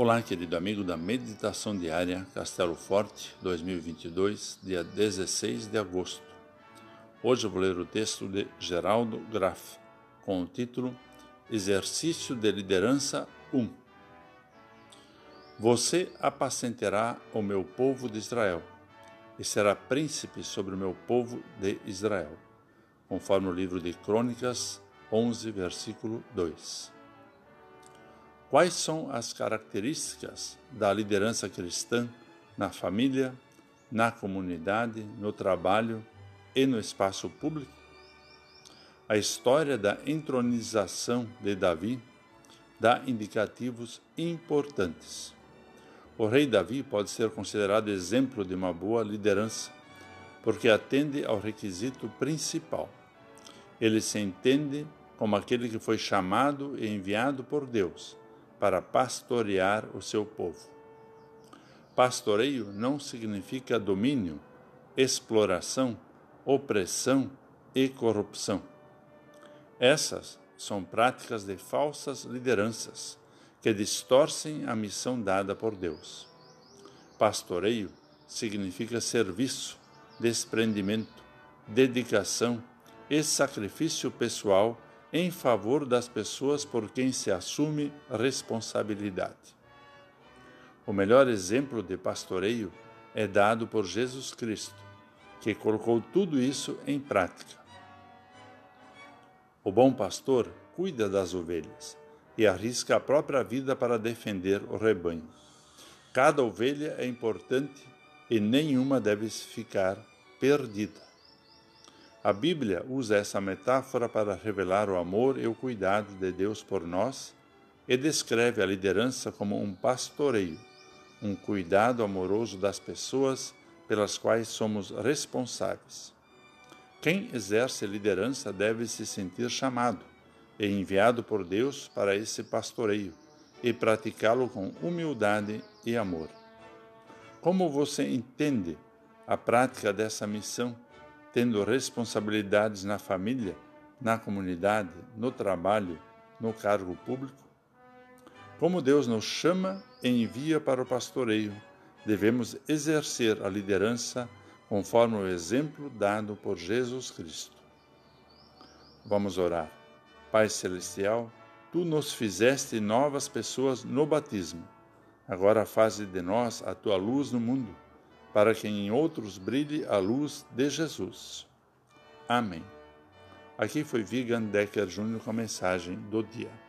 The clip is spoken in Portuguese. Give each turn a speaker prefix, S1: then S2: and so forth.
S1: Olá, querido amigo da Meditação Diária Castelo Forte 2022, dia 16 de agosto. Hoje eu vou ler o texto de Geraldo Graff, com o título Exercício de Liderança 1. Você apacentará o meu povo de Israel e será príncipe sobre o meu povo de Israel, conforme o livro de Crônicas 11, versículo 2. Quais são as características da liderança cristã na família, na comunidade, no trabalho e no espaço público? A história da entronização de Davi dá indicativos importantes. O rei Davi pode ser considerado exemplo de uma boa liderança, porque atende ao requisito principal. Ele se entende como aquele que foi chamado e enviado por Deus para pastorear o seu povo. Pastoreio não significa domínio, exploração, opressão e corrupção. Essas são práticas de falsas lideranças que distorcem a missão dada por Deus. Pastoreio significa serviço, desprendimento, dedicação e sacrifício pessoal em favor das pessoas por quem se assume responsabilidade. O melhor exemplo de pastoreio é dado por Jesus Cristo, que colocou tudo isso em prática. O bom pastor cuida das ovelhas e arrisca a própria vida para defender o rebanho. Cada ovelha é importante e nenhuma deve ficar perdida. A Bíblia usa essa metáfora para revelar o amor e o cuidado de Deus por nós e descreve a liderança como um pastoreio, um cuidado amoroso das pessoas pelas quais somos responsáveis. Quem exerce liderança deve se sentir chamado e enviado por Deus para esse pastoreio e praticá-lo com humildade e amor. Como você entende a prática dessa missão? Tendo responsabilidades na família, na comunidade, no trabalho, no cargo público? Como Deus nos chama e envia para o pastoreio, devemos exercer a liderança conforme o exemplo dado por Jesus Cristo. Vamos orar. Pai Celestial, tu nos fizeste novas pessoas no batismo. Agora faze de nós a tua luz no mundo para que em outros brilhe a luz de Jesus. Amém. Aqui foi Vigan Decker Júnior com a mensagem do dia.